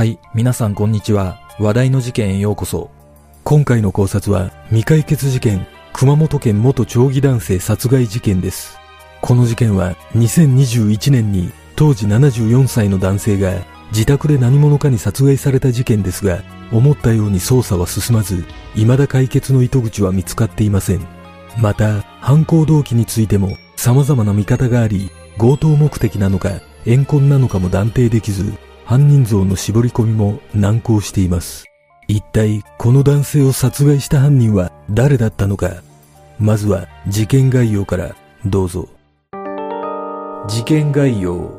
はい、皆さんこんにちは。話題の事件へようこそ。今回の考察は未解決事件、熊本県元町議男性殺害事件です。この事件は2021年に当時74歳の男性が自宅で何者かに殺害された事件ですが、思ったように捜査は進まず、未だ解決の糸口は見つかっていません。また、犯行動機についても様々な見方があり、強盗目的なのか、怨恨なのかも断定できず、犯人像の絞り込みも難航しています。一体、この男性を殺害した犯人は誰だったのか。まずは、事件概要からどうぞ。事件概要。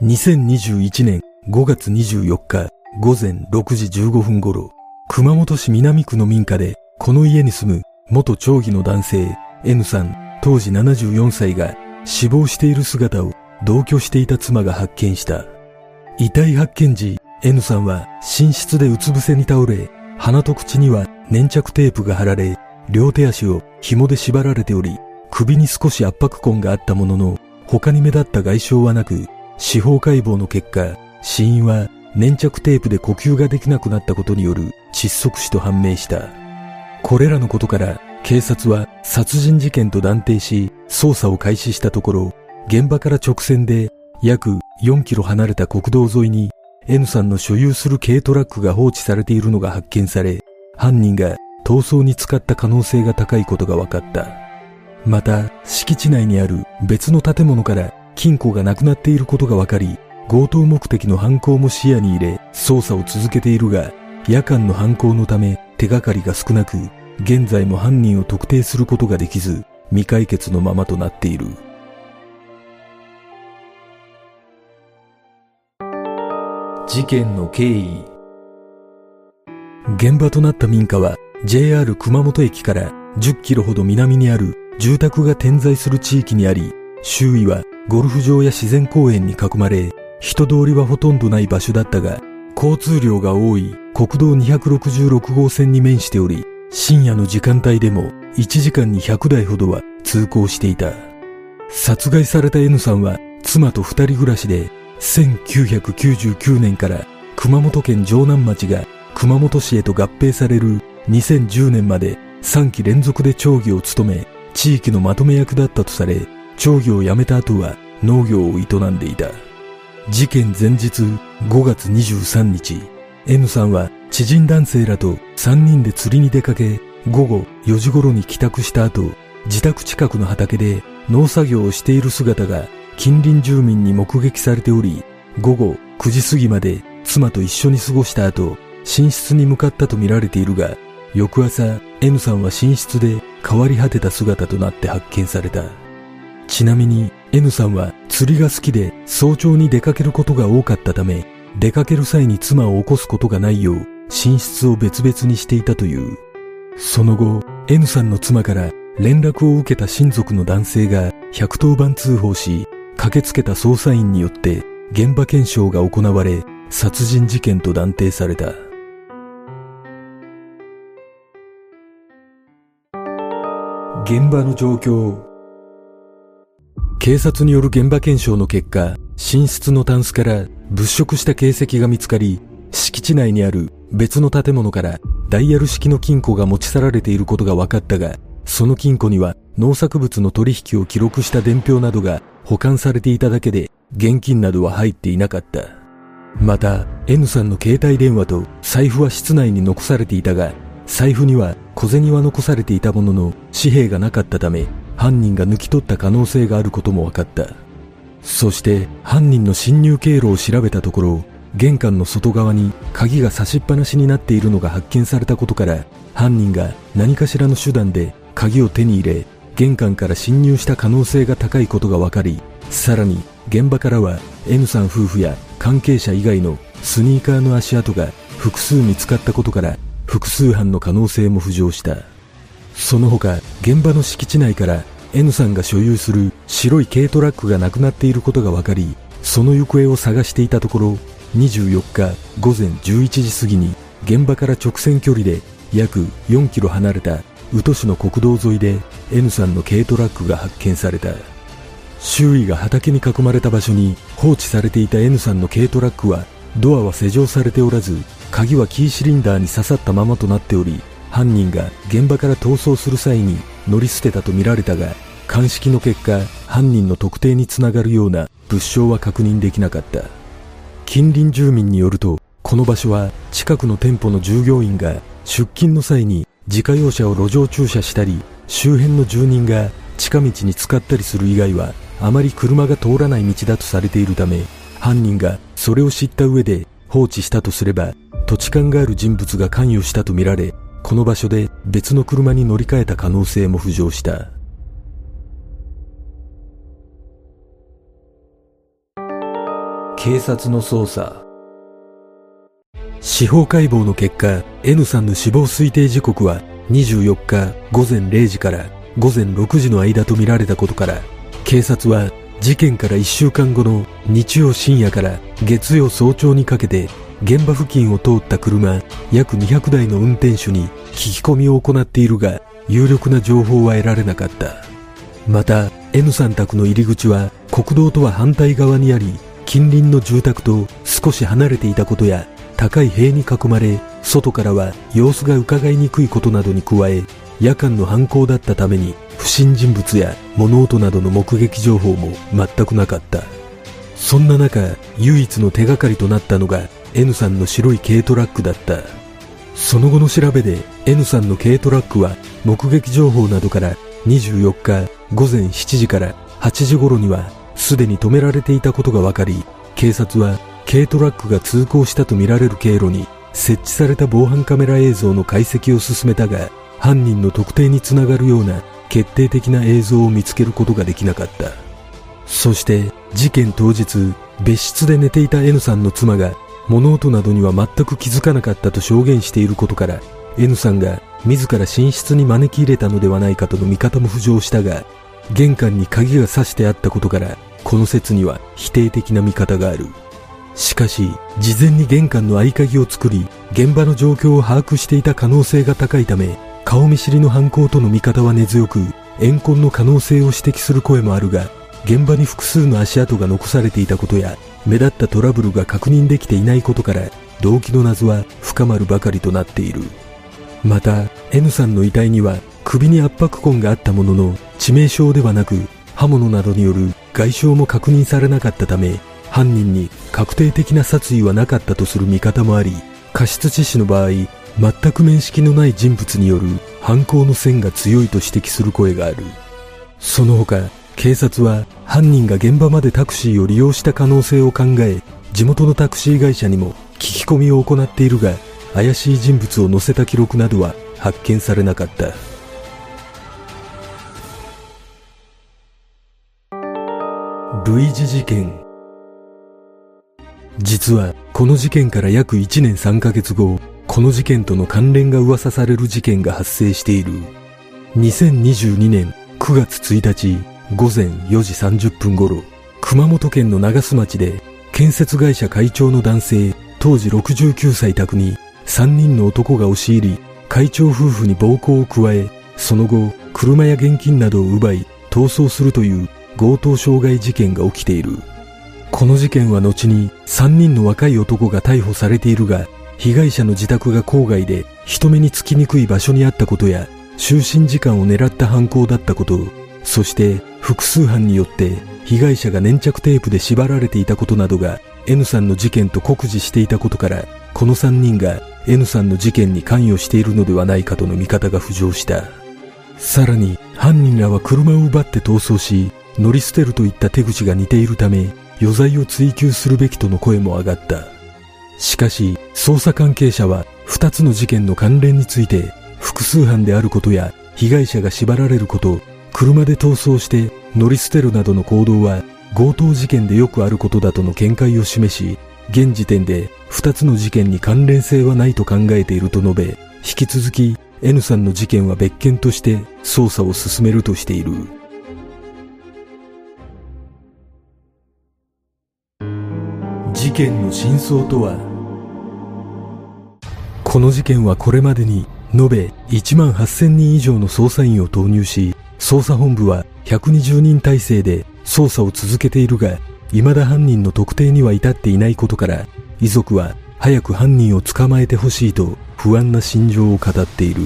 2021年5月24日午前6時15分頃、熊本市南区の民家で、この家に住む元町議の男性 N さん当時74歳が死亡している姿を同居していた妻が発見した。遺体発見時、N さんは寝室でうつ伏せに倒れ、鼻と口には粘着テープが貼られ、両手足を紐で縛られており、首に少し圧迫痕があったものの、他に目立った外傷はなく、司法解剖の結果、死因は粘着テープで呼吸ができなくなったことによる窒息死と判明した。これらのことから、警察は殺人事件と断定し、捜査を開始したところ、現場から直線で約4キロ離れた国道沿いに N さんの所有する軽トラックが放置されているのが発見され、犯人が逃走に使った可能性が高いことが分かった。また、敷地内にある別の建物から金庫がなくなっていることが分かり、強盗目的の犯行も視野に入れ捜査を続けているが、夜間の犯行のため手がかりが少なく、現在も犯人を特定することができず、未解決のままとなっている。事件の経緯現場となった民家は JR 熊本駅から10キロほど南にある住宅が点在する地域にあり、周囲はゴルフ場や自然公園に囲まれ、人通りはほとんどない場所だったが、交通量が多い国道266号線に面しており、深夜の時間帯でも1時間に100台ほどは通行していた。殺害された N さんは妻と二人暮らしで、1999年から熊本県城南町が熊本市へと合併される2010年まで3期連続で町議を務め、地域のまとめ役だったとされ、町議を辞めた後は農業を営んでいた。事件前日5月23日、N さんは知人男性らと3人で釣りに出かけ、午後4時頃に帰宅した後、自宅近くの畑で農作業をしている姿が近隣住民に目撃されており、午後9時過ぎまで妻と一緒に過ごした後、寝室に向かったとみられているが、翌朝 N さんは寝室で変わり果てた姿となって発見された。ちなみに N さんは釣りが好きで早朝に出かけることが多かったため、出かける際に妻を起こすことがないよう寝室を別々にしていたという。その後、N さんの妻から連絡を受けた親族の男性が110番通報し、駆けつけた捜査員によって現場検証が行われ、殺人事件と断定された。現場の状況警察による現場検証の結果、寝室のタンスから物色した形跡が見つかり、敷地内にある別の建物からダイヤル式の金庫が持ち去られていることが分かったが、その金庫には農作物の取引を記録した伝票などが保管されていただけで、現金などは入っていなかった。また、N さんの携帯電話と財布は室内に残されていたが、財布には小銭は残されていたものの紙幣がなかったため、犯人が抜き取った可能性があることも分かった。そして、犯人の侵入経路を調べたところ、玄関の外側に鍵が差しっぱなしになっているのが発見されたことから、犯人が何かしらの手段で鍵を手に入れ、玄関から侵入した可能性が高いことが分かり、さらに現場からは N さん夫婦や関係者以外のスニーカーの足跡が複数見つかったことから、複数犯の可能性も浮上した。その他、現場の敷地内から N さんが所有する白い軽トラックがなくなっていることが分かり、その行方を探していたところ、24日午前11時過ぎに現場から直線距離で約4キロ離れた宇土市の国道沿いで N さんの軽トラックが発見された。周囲が畑に囲まれた場所に放置されていた N さんの軽トラックはドアは施錠されておらず、鍵はキーシリンダーに刺さったままとなっており、犯人が現場から逃走する際に乗り捨てたとみられたが、鑑識の結果、犯人の特定につながるような物証は確認できなかった。近隣住民によると、この場所は近くの店舗の従業員が出勤の際に自家用車を路上駐車したり、周辺の住人が近道に使ったりする以外はあまり車が通らない道だとされているため、犯人がそれを知った上で放置したとすれば、土地勘がある人物が関与したとみられ、この場所で別の車に乗り換えた可能性も浮上した。警察の捜査司法解剖の結果 N さんの死亡推定時刻は24日午前0時から午前6時の間とみられたことから警察は事件から1週間後の日曜深夜から月曜早朝にかけて現場付近を通った車約200台の運転手に聞き込みを行っているが有力な情報は得られなかった。また N さん宅の入り口は国道とは反対側にあり近隣の住宅と少し離れていたことや高い塀に囲まれ外からは様子が伺いにくいことなどに加え夜間の犯行だったために不審人物や物音などの目撃情報も全くなかった。そんな中唯一の手がかりとなったのが N さんの白い軽トラックだった。その後の調べで N さんの軽トラックは目撃情報などから24日午前7時から8時頃にはすでに止められていたことが分かり、警察は軽トラックが通行したとみられる経路に設置された防犯カメラ映像の解析を進めたが、犯人の特定につながるような決定的な映像を見つけることができなかった。そして事件当日、別室で寝ていた N さんの妻が物音などには全く気づかなかったと証言していることから、N さんが自ら寝室に招き入れたのではないかとの見方も浮上したが、玄関に鍵が刺してあったことからこの説には否定的な見方があるしかし事前に玄関の合鍵を作り現場の状況を把握していた可能性が高いため顔見知りの犯行との見方は根強く怨恨の可能性を指摘する声もあるが現場に複数の足跡が残されていたことや目立ったトラブルが確認できていないことから動機の謎は深まるばかりとなっている。また N さんの遺体には首に圧迫痕があったものの致命傷ではなく刃物などによる外傷も確認されなかったため犯人に確定的な殺意はなかったとする見方もあり過失致死の場合全く面識のない人物による犯行の線が強いと指摘する声がある。その他警察は犯人が現場までタクシーを利用した可能性を考え地元のタクシー会社にも聞き込みを行っているが怪しい人物を乗せた記録などは発見されなかった。類似事件。実はこの事件から約1年3ヶ月後この事件との関連が噂される事件が発生している。2022年9月1日午前4時30分頃熊本県の長洲町で建設会社会長の男性当時69歳宅に3人の男が押し入り会長夫婦に暴行を加えその後車や現金などを奪い逃走するという強盗傷害事件が起きている。この事件は後に3人の若い男が逮捕されているが被害者の自宅が郊外で人目につきにくい場所にあったことや就寝時間を狙った犯行だったことそして複数犯によって被害者が粘着テープで縛られていたことなどが N さんの事件と酷似していたことからこの3人が N さんの事件に関与しているのではないかとの見方が浮上した。さらに犯人らは車を奪って逃走し乗り捨てるといった手口が似ているため余罪を追及するべきとの声も上がった。しかし捜査関係者は2つの事件の関連について複数犯であることや被害者が縛られること車で逃走して乗り捨てるなどの行動は強盗事件でよくあることだとの見解を示し現時点で2つの事件に関連性はないと考えていると述べ引き続き N さんの事件は別件として捜査を進めるとしている。件の真相とは？この事件はこれまでに延べ1万8000人以上の捜査員を投入し捜査本部は120人体制で捜査を続けているが未だ犯人の特定には至っていないことから遺族は早く犯人を捕まえてほしいと不安な心情を語っている。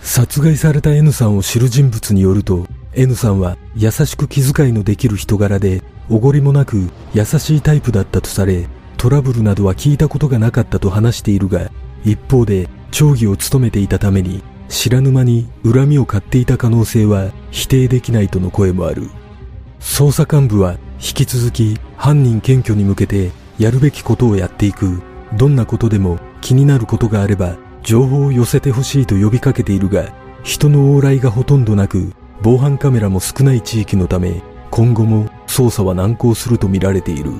殺害された N さんを知る人物によると、N さんは優しく気遣いのできる人柄で、おごりもなく優しいタイプだったとされ、トラブルなどは聞いたことがなかったと話しているが、一方で町議を務めていたために知らぬ間に恨みを買っていた可能性は否定できないとの声もある。捜査幹部は引き続き犯人検挙に向けてやるべきことをやっていく。どんなことでも気になることがあれば情報を寄せてほしいと呼びかけているが、人の往来がほとんどなく、防犯カメラも少ない地域のため、今後も捜査は難航するとみられている。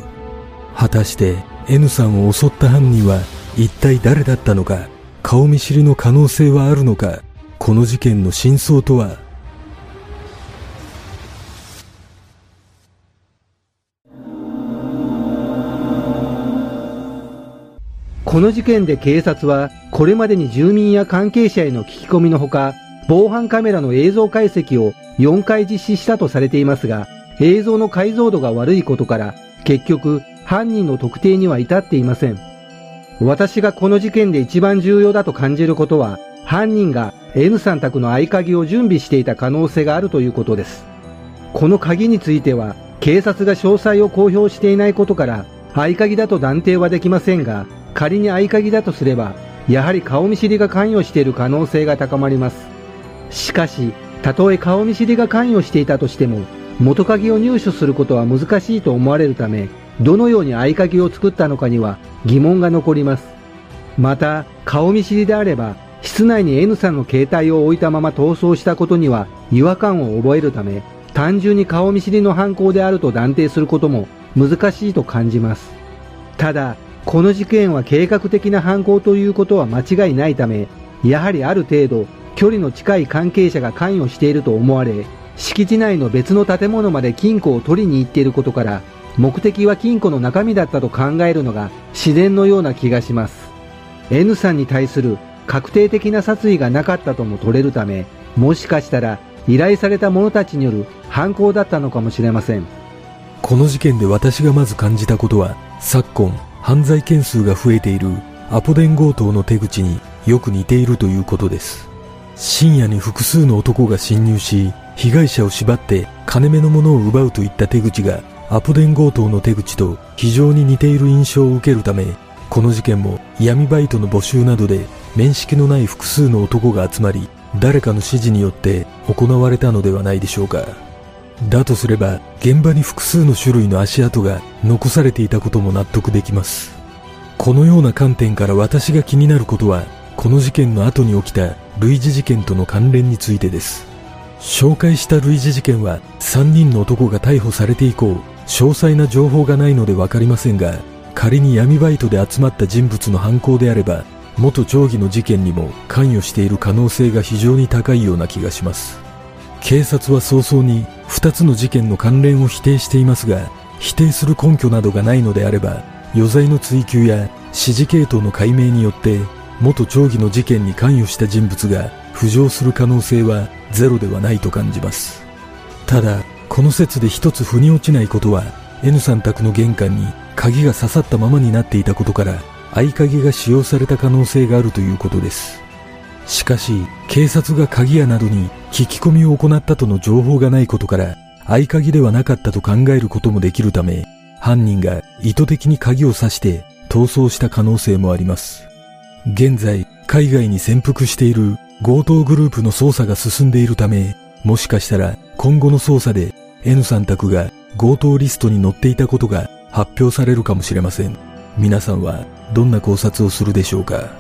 果たして N さんを襲った犯人は一体誰だったのか、顔見知りの可能性はあるのか、この事件の真相とは？この事件で警察は、これまでに住民や関係者への聞き込みのほか、防犯カメラの映像解析を4回実施したとされていますが、映像の解像度が悪いことから、結局、犯人の特定には至っていません。私がこの事件で一番重要だと感じることは、犯人が N さん宅の合鍵を準備していた可能性があるということです。この鍵については、警察が詳細を公表していないことから、合鍵だと断定はできませんが、仮に合鍵だとすれば、やはり顔見知りが関与している可能性が高まります。しかし、たとえ顔見知りが関与していたとしても、元鍵を入手することは難しいと思われるため、どのように合鍵を作ったのかには疑問が残ります。また、顔見知りであれば、室内に N さんの携帯を置いたまま逃走したことには違和感を覚えるため、単純に顔見知りの犯行であると断定することも難しいと感じます。ただ、この事件は計画的な犯行ということは間違いないため、やはりある程度、距離の近い関係者が関与していると思われ、敷地内の別の建物まで金庫を取りに行っていることから、目的は金庫の中身だったと考えるのが自然のような気がします。N さんに対する確定的な殺意がなかったとも取れるため、もしかしたら依頼された者たちによる犯行だったのかもしれません。この事件で私がまず感じたことは、昨今、犯罪件数が増えているアポ電強盗の手口によく似ているということです。深夜に複数の男が侵入し、被害者を縛って金目のものを奪うといった手口がアポ電強盗の手口と非常に似ている印象を受けるため、この事件も闇バイトの募集などで面識のない複数の男が集まり、誰かの指示によって行われたのではないでしょうか。だとすれば、現場に複数の種類の足跡が残されていたことも納得できます。このような観点から私が気になることは、この事件の後に起きた類似事件との関連についてです。紹介した類似事件は3人の男が逮捕されて以降、詳細な情報がないのでわかりませんが、仮に闇バイトで集まった人物の犯行であれば、元町議の事件にも関与している可能性が非常に高いような気がします。警察は早々に2つの事件の関連を否定していますが、否定する根拠などがないのであれば、余罪の追及や指示系統の解明によって、元町議の事件に関与した人物が浮上する可能性はゼロではないと感じます。ただ、この説で一つ腑に落ちないことは、N さん宅の玄関に鍵が刺さったままになっていたことから、合鍵が使用された可能性があるということです。しかし、警察が鍵屋などに聞き込みを行ったとの情報がないことから、合鍵ではなかったと考えることもできるため、犯人が意図的に鍵を刺して逃走した可能性もあります。現在、海外に潜伏している強盗グループの捜査が進んでいるため、もしかしたら今後の捜査で N さん宅が強盗リストに載っていたことが発表されるかもしれません。皆さんはどんな考察をするでしょうか？